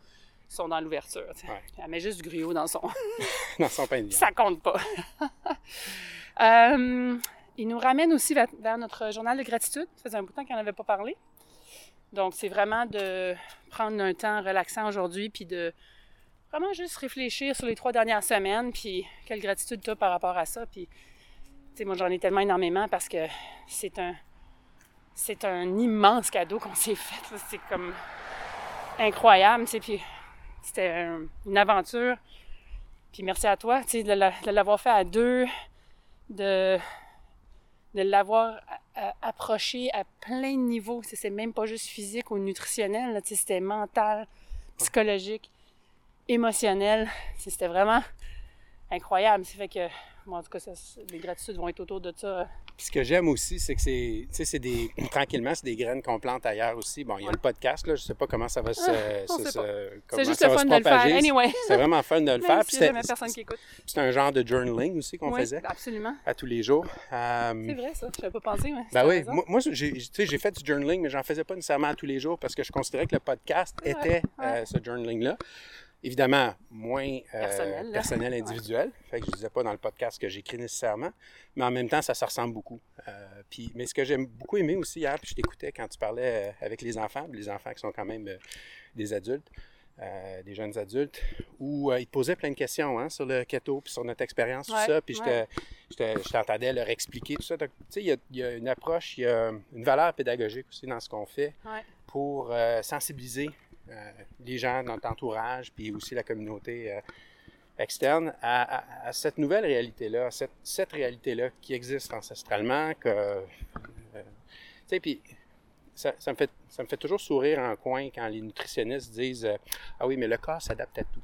sont dans l'ouverture. Ouais. Elle met juste du gruau dans son... Dans son pain de. Ça compte pas. Euh, il nous ramène aussi vers, notre journal de gratitude. Ça faisait un bout de temps qu'on n'avait pas parlé. Donc, c'est vraiment de prendre un temps relaxant aujourd'hui, puis de vraiment juste réfléchir sur les trois dernières semaines, puis quelle gratitude tu as par rapport à ça. Puis, tu sais, moi, j'en ai tellement énormément parce que c'est un, c'est un immense cadeau qu'on s'est fait. C'est comme incroyable, tu sais, puis c'était un- une aventure. Puis merci à toi, tu sais, de la- de l'avoir fait à deux, de, de l'avoir approché à plein de niveaux. C'est même pas juste physique ou nutritionnel, c'était mental, psychologique, émotionnel. C'était vraiment incroyable. Ça fait que moi, en tout cas, ça, les gratitudes vont être autour de ça. Puis ce que j'aime aussi, c'est que c'est, tu sais, c'est des, tranquillement, c'est des graines qu'on plante ailleurs aussi. Bon, il y a Ouais. le podcast, là, je sais pas comment ça va se, on se- C'est juste ça le va fun se de le faire. Anyway. C'est vraiment fun de le faire. personne qui écoute. c'est un genre de journaling aussi qu'on Oui, faisait absolument. à tous les jours. Euh, C'est vrai, ça. Je n'avais pas pensé. mais Ben oui, moi, moi, j'ai, tu sais, j'ai fait du journaling, mais j'en faisais pas nécessairement tous les jours parce que je considérais que le podcast était ouais. euh, ce journaling-là. Évidemment, moins euh, Personnel, individuel. Fait que je disais pas dans le podcast que j'écris nécessairement, mais en même temps, ça se ressemble beaucoup. Euh, puis, mais ce que j'ai beaucoup aimé aussi hier, puis je t'écoutais quand tu parlais euh, avec les enfants, les enfants qui sont quand même euh, des adultes, des jeunes adultes, où ils te posaient plein de questions hein, sur le keto, puis sur notre expérience, tout Ouais, ça, puis je te- ouais. je te- je t'entendais leur expliquer tout ça. Tu sais, il y y, a une approche, il y a une valeur pédagogique aussi dans ce qu'on fait pour sensibiliser les gens dans notre entourage, puis aussi la communauté euh, externe à, cette nouvelle réalité-là, cette, cette réalité-là qui existe ancestralement, euh, tu sais, puis ça, me fait, ça me fait toujours sourire en coin quand les nutritionnistes disent euh, Ah oui, mais le corps s'adapte à tout.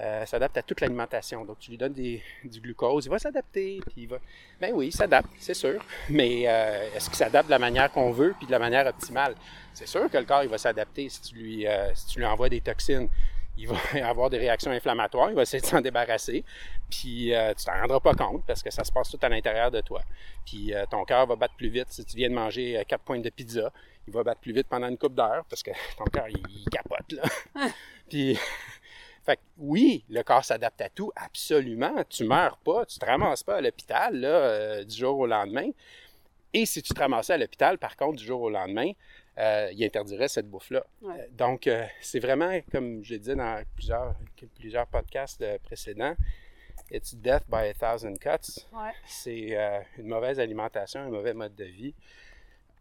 Euh, s'adapte à toute l'alimentation. Donc, tu lui donnes des- du glucose, il va s'adapter, puis il va... Ben oui, il s'adapte, c'est sûr. Mais euh, est-ce qu'il s'adapte de la manière qu'on veut, puis de la manière optimale? C'est sûr que le corps, il va s'adapter si tu lui, euh, si tu lui envoies des toxines. Il va avoir des réactions inflammatoires, il va essayer de s'en débarrasser, puis tu t'en rendras pas compte parce que ça se passe tout à l'intérieur de toi. Puis ton cœur va battre plus vite si tu viens de manger quatre pointes de pizza. Il va battre plus vite pendant une coupe d'heures parce que ton cœur, il, il capote, là. puis, fait que oui, le corps s'adapte à tout, absolument. Tu meurs pas, tu te ramasses pas à l'hôpital, là, euh, du jour au lendemain. Et si tu te ramassais à l'hôpital, par contre, du jour au lendemain, euh, il interdirait cette bouffe-là. Ouais. Euh, Donc, euh, c'est vraiment, comme je disais dans plusieurs, plusieurs podcasts précédents, it's death by a thousand cuts. Ouais. C'est une mauvaise alimentation, un mauvais mode de vie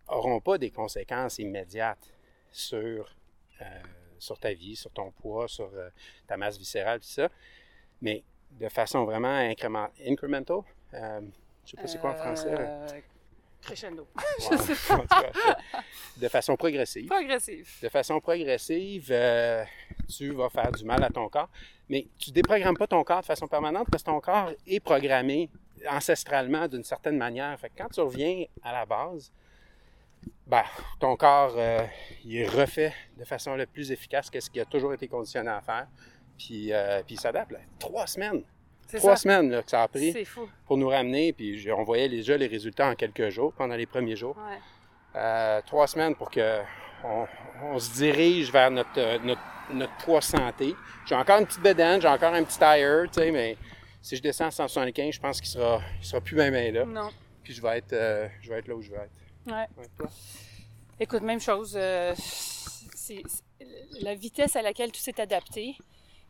n'auront pas des conséquences immédiates sur, sur ta vie, sur ton poids, sur euh, ta masse viscérale, tout ça, mais de façon vraiment incrément- incremental. Euh, je sais pas c'est quoi en français. Euh, Crescendo. Ouais, en tout cas, de façon progressive. Progressif. De façon progressive, euh, tu vas faire du mal à ton corps, mais tu déprogrammes pas ton corps de façon permanente parce que ton corps est programmé ancestralement d'une certaine manière. Fait que quand tu reviens à la base, ben, ton corps, euh, il est refait de façon la plus efficace que ce qui a toujours été conditionné à faire. Puis, euh, puis il s'adapte. Trois semaines. Trois ça. semaines là, que ça a pris fou. pour nous ramener. Puis je- on voyait déjà les résultats en quelques jours, pendant les premiers jours. Ouais. Euh, trois semaines pour que on, on se dirige vers notre, notre, notre poids santé. J'ai encore une petite bedaine, j'ai encore un petit tire, tu sais, mais si je descends à 175, je pense qu'il sera, il sera plus bien là. Non. Puis je vais être, je vais être là où je veux être. Ouais. Ouais, toi? Écoute, même chose. euh, c'est la vitesse à laquelle tout s'est adapté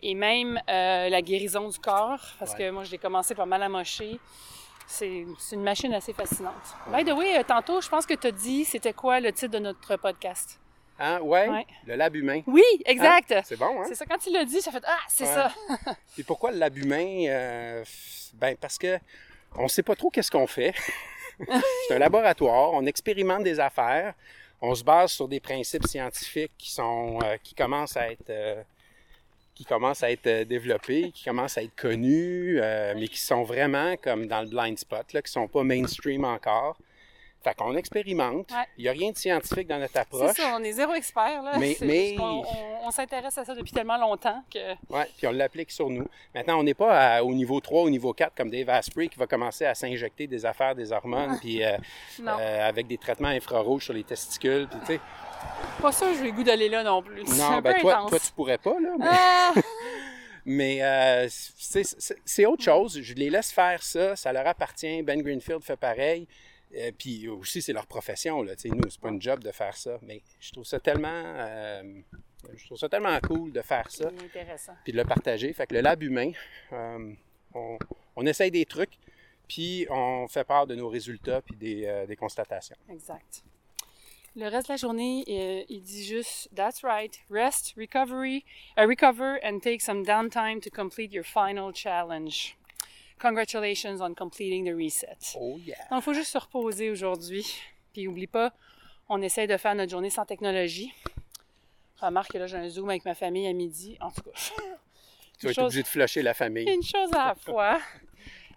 et même euh, la guérison du corps, parce Ouais. que moi, je l'ai commencé par mal à mocher. C'est une machine assez fascinante. By the way, euh, tantôt, je pense que tu as dit c'était quoi le titre de notre podcast? Hein? Ouais, Ouais. le lab humain. Oui, exact. Hein? C'est bon, hein? C'est ça, quand tu l'as dit, ça fait Ah, c'est Ouais. ça. Puis pourquoi le lab humain? Euh, ben parce que on sait pas trop qu'est-ce qu'on fait. C'est un laboratoire, on expérimente des affaires, on se base sur des principes scientifiques qui euh, commencent à être euh, qui commencent à être euh, développés, qui commencent à être connus, euh, mais qui sont vraiment comme dans le blind spot, là, qui sont pas mainstream encore. Fait qu'on expérimente. Ouais. Il n'y a rien de scientifique dans notre C'est approche. ça, on est zéro expert. Là. Mais- on, on s'intéresse à ça depuis tellement longtemps que. Oui, puis on l'applique sur nous. Maintenant, on n'est pas à- au niveau 3, au niveau 4, comme Dave Asprey, qui va commencer à s'injecter des affaires, des hormones, puis euh, euh, avec des traitements infrarouges sur les testicules, puis tu sais. Pas sûr, j'ai le goût d'aller là non plus. Non, un ben peu toi, intense. toi, tu pourrais pas, là. Mais, Ah! mais, euh, c'est autre chose. Je les laisse faire ça, ça leur appartient. Ben Greenfield fait pareil. Euh, puis aussi, c'est leur profession, là. Tu sais, nous, c'est pas une job de faire ça. Mais je trouve ça tellement... euh, je trouve ça tellement cool de faire ça. Puis de le partager. Fait que le lab humain, euh, on, on essaye des trucs, puis on fait part de nos résultats puis des, euh, des constatations. Exact. Le reste de la journée, il dit juste That's right. Rest, recovery, uh, recover, and take some downtime to complete your final challenge. Congratulations on completing the reset. Oh yeah! Donc, il faut juste se reposer aujourd'hui. Puis, oublie pas, on essaye de faire notre journée sans technologie. Remarque que là, j'ai un Zoom avec ma famille à midi. En tout cas, Tu vas être obligé de flusher la famille. une chose à la fois.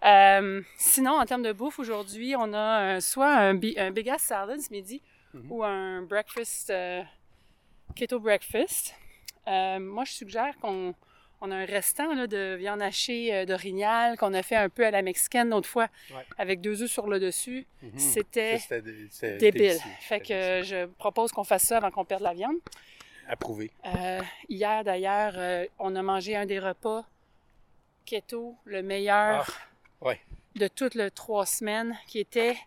Euh, sinon, en termes de bouffe, aujourd'hui, on a soit un, un Big Ass Salad ce midi Mhm. ou un breakfast, euh, keto breakfast. Euh, moi, je suggère qu'on on a un restant là, de viande hachée euh, d'orignal qu'on a fait un peu à la mexicaine l'autre fois Ouais. avec deux œufs sur le dessus. Mhm. C'était Débile. Fait que je propose qu'on fasse ça avant qu'on perde la viande. Approuvé. Euh, hier, d'ailleurs, euh, on a mangé un des repas keto, le meilleur Ah, ouais. de toutes les trois semaines, qui était...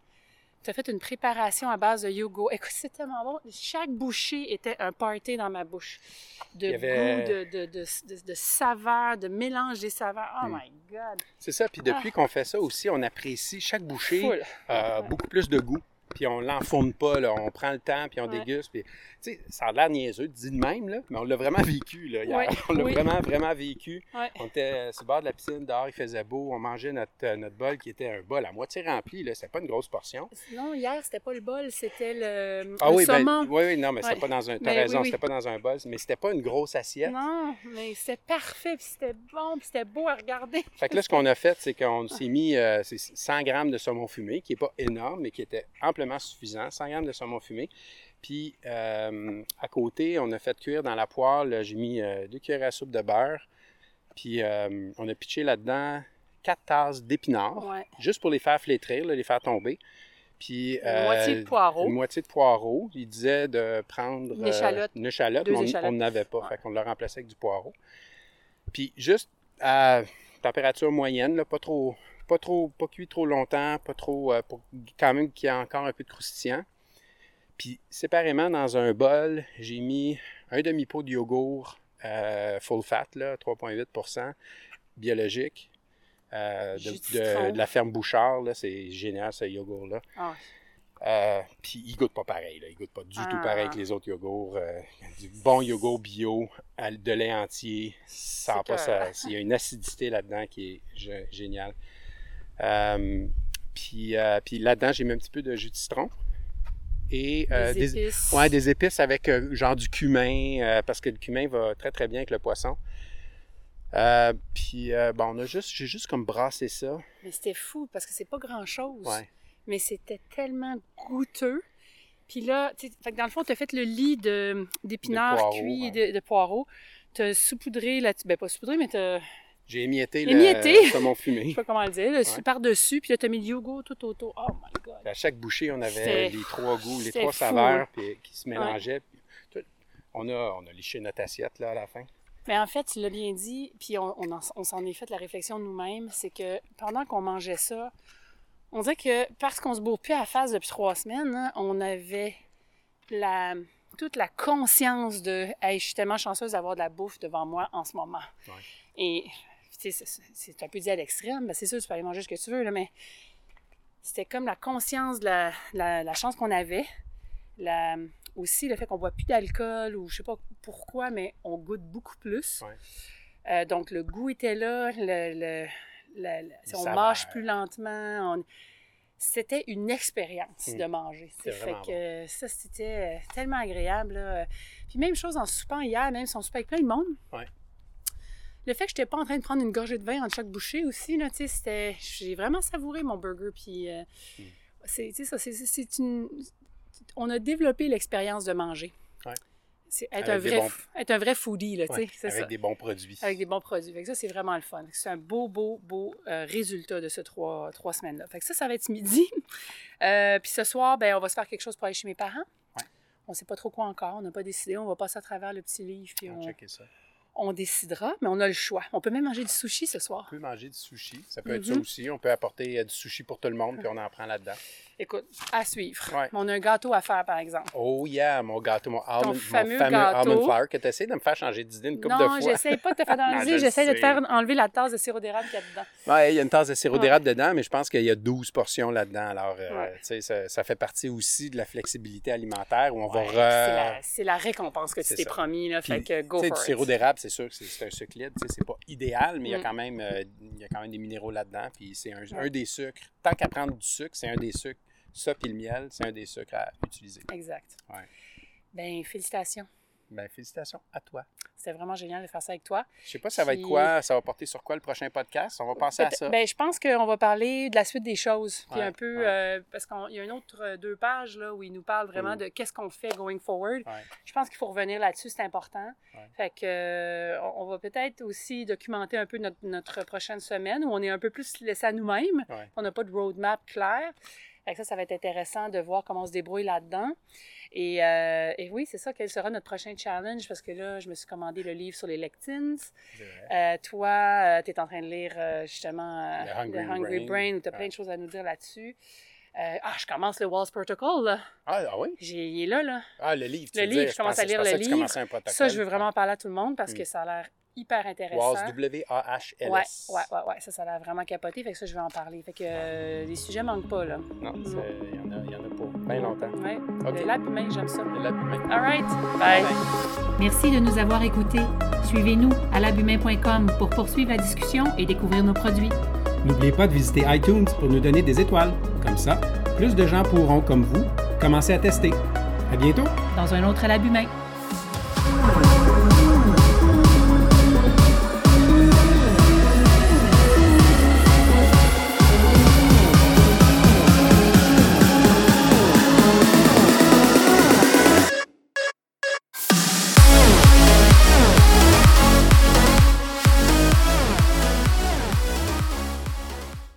Tu as fait une préparation à base de yogourt. Écoute, c'est tellement bon. Chaque bouchée était un party dans ma bouche. De avait- goût, de, de, de, de, saveurs, de mélange des saveurs. Oh Hmm. my God! C'est ça. Puis depuis qu'on fait ça aussi, on apprécie chaque bouchée. Euh, beaucoup plus de goût. Puis on l'enfourne pas, là. on prend le temps, puis on Ouais. déguste. Puis, tu sais, ça a l'air niaiseux, dit de même, là, mais on l'a vraiment vécu. Là, hier. Ouais. On l'a Oui. vraiment, vraiment vécu. Ouais. On était sur le bord de la piscine, dehors, il faisait beau. On mangeait notre, euh, notre bol qui était un bol à moitié rempli. Là. C'était pas une grosse portion. Sinon, hier, c'était pas le bol, c'était le, Ah le oui, ben, saumon. oui, oui, non, mais c'était pas dans un. T'as Ben, raison, oui, oui. c'était pas dans un bol, mais c'était pas une grosse assiette. Non, mais c'était parfait, puis c'était bon, puis c'était beau à regarder. Fait que là, ce qu'on a fait, c'est qu'on s'est mis euh, c'est 100 grammes de saumon fumé, qui n'est pas énorme, mais qui était amplement suffisant. 100 grammes de saumon fumé. Puis, euh, à côté, on a fait cuire dans la poêle, j'ai mis euh, deux cuillères à soupe de beurre. Puis, euh, on a pitché là-dedans quatre tasses d'épinards, Ouais. juste pour les faire flétrir, là, les faire tomber. Puis, Une moitié de poireaux. Une moitié de poireaux. Il disait de prendre Une échalote. une échalote, mais on- échalotes. on n'en avait pas. Ouais. Fait qu'on l'a remplacé avec du poireau. Puis juste à température moyenne, là, pas trop, pas trop, pas cuit trop longtemps, pas trop, euh, pour quand même qu'il y ait encore un peu de croustillant. Puis séparément dans un bol, j'ai mis un demi-pot de yogourt euh, full fat, là, 3,8 biologique. euh, de, de la ferme Bouchard, c'est génial ce yogourt-là. Ah, Euh, puis il goûte pas pareil, là. il goûte pas du tout Ah. pareil que les autres yogourts. du bon yogourt bio, de lait entier, ça a pas ça. Il y a une acidité là-dedans qui est gé- géniale. Euh, puis euh, puis là-dedans, j'ai mis un petit peu de jus de citron. Et euh, des des, épices. ouais, des épices avec genre du cumin, parce que le cumin va très très bien avec le poisson. Euh, puis euh, bon, on a juste, j'ai juste comme brassé ça. Mais c'était fou, parce que c'est pas grand-chose. Ouais. Mais c'était tellement goûteux. Puis là, fait que dans le fond, tu as fait le lit d'épinards De poireaux, cuits ouais. et de, de poireaux. Tu as saupoudré là-dessus. Ben, pas saupoudré, mais tu as. J'ai émietté Émietté? le saumon Je fumé. sais pas comment le dire. Ouais. Par-dessus, puis là, tu as mis le yogourt tout autour. Oh my God. À chaque bouchée, on avait les trois goûts, les trois fou, saveurs puis, qui se mélangeaient. tout- on, a, on a liché notre assiette là, à la fin. Mais en fait, tu l'as bien dit, puis on, on en- on s'en est fait la réflexion nous-mêmes, c'est que pendant qu'on mangeait ça, on dirait que parce qu'on se bourre plus à la face depuis trois semaines, hein, on avait la, toute la conscience de hey, je suis tellement chanceuse d'avoir de la bouffe devant moi en ce moment. Ouais. Et c'est- un peu dit à l'extrême, ben, c'est sûr, tu peux aller manger ce que tu veux, là, mais c'était comme la conscience de la, la- la chance qu'on avait. La, aussi le fait qu'on boit plus d'alcool ou je sais pas pourquoi, mais on goûte beaucoup plus. Ouais. Euh, donc le goût était là, le, le- le- le- on mange plus lentement. on- C'était une expérience Mm. de manger. Fait que ça, c'était euh, tellement agréable. là. Puis même chose en soupant hier, même si on soupait avec plein de monde. Ouais. Le fait que je n'étais pas en train de prendre une gorgée de vin entre chaque bouchée aussi, là, tu sais, c'était... J'ai vraiment savouré mon burger. Puis euh, Mm. c'est, tu sais, ça, c'est, une... On a développé l'expérience de manger. Ouais. C'est être un, vrai, bons- être un vrai foodie, là, Ouais, avec ça. des bons produits. Avec des bons produits. Fait que ça, c'est vraiment le fun. C'est un beau, beau, beau euh, résultat de ce trois, trois semaines-là. Fait que ça, ça va être midi. Euh, puis ce soir, ben, on va se faire quelque chose pour aller chez mes parents. Ouais. On ne sait pas trop quoi encore. On n'a pas décidé. On va passer à travers le petit livre, puis On on, va checker ça. On décidera. Mais on a le choix. On peut même manger du sushi ce soir. On peut manger du sushi. Ça peut être ça Mhm. aussi. On peut apporter euh, du sushi pour tout le monde, puis on en prend là-dedans. Écoute, à suivre. Ouais. On a un gâteau à faire, par exemple. Oh yeah, mon gâteau, mon almond, mon fameux fameux gâteau. almond flour que tu essaies de me faire changer d'idée une couple de Non, fois. j'essaie pas de te faire Non, enlever. je J'essaie de te faire enlever la tasse de sirop d'érable qu'il y a dedans. Ouais, il y a une tasse de sirop d'érable dedans, mais je pense qu'il y a 12 portions là-dedans. Alors, euh, Ouais. tu sais, ça, ça fait partie aussi de la flexibilité alimentaire où on va... C'est re- la, c'est la récompense que tu t'es promis. Là, Puis, fait que go for du it. sirop d'érable, c'est sûr que c'est un sucre libre. C'est pas idéal, mais il y a Mm. quand même, euh, y a quand même des minéraux là-dedans. Puis c'est un, des sucres. Tant qu'à prendre du sucre, c'est un des sucres. Ça puis le miel, c'est un des sucres à utiliser. Exact. Ouais. Ben, félicitations. Ben, félicitations à toi. C'était vraiment génial de faire ça avec toi. Je sais pas, ça va être quoi, ça va porter sur quoi le prochain podcast? On va penser à ça. Ben, je pense qu'on va parler de la suite des choses. Puis Ouais, un peu, ouais. euh, parce qu'il y a une autre euh, deux pages là, où il nous parle vraiment Mm. de qu'est-ce qu'on fait going forward. Ouais. Je pense qu'il faut revenir là-dessus, c'est important. Fait que, euh, on va peut-être aussi documenter un peu notre, notre prochaine semaine où on est un peu plus laissé à nous-mêmes. On n'a pas de roadmap clair. Que ça, ça va être intéressant de voir comment on se débrouille là-dedans. Et, euh, et oui, c'est ça, quel sera notre prochain challenge? Parce que là, je me suis commandé le livre sur les vrai. Euh, toi, tu es en train de lire euh, justement euh, The Hungry The Hungry Brain. Brain, tu as plein de choses à nous dire là-dessus. Euh, ah, je commence le Walls Protocol, là. Ah, ah oui? Il est là, là. Ah, le livre, tu Le livre, dire. je commence pensais- à lire le livre. un. Ça, je veux vraiment parler à tout le monde parce Mm. que ça a l'air hyper intéressant. W-A-H-L-S. Ouais, ouais, ouais, ouais, ça, ça a l'air vraiment capoté, fait que ça, je vais en parler. Fait que euh, les sujets manquent pas, là. Non, c'est- il y, en a- il y en a pas. Bien longtemps. Ouais. OK. Le lab humain, j'aime ça. Le lab humain. All right, bye. Merci de nous avoir écoutés. Suivez-nous à labumain.com pour poursuivre la discussion et découvrir nos produits. N'oubliez pas de visiter iTunes pour nous donner des étoiles. Comme ça, plus de gens pourront, comme vous, commencer à tester. À bientôt! Dans un autre Labumain.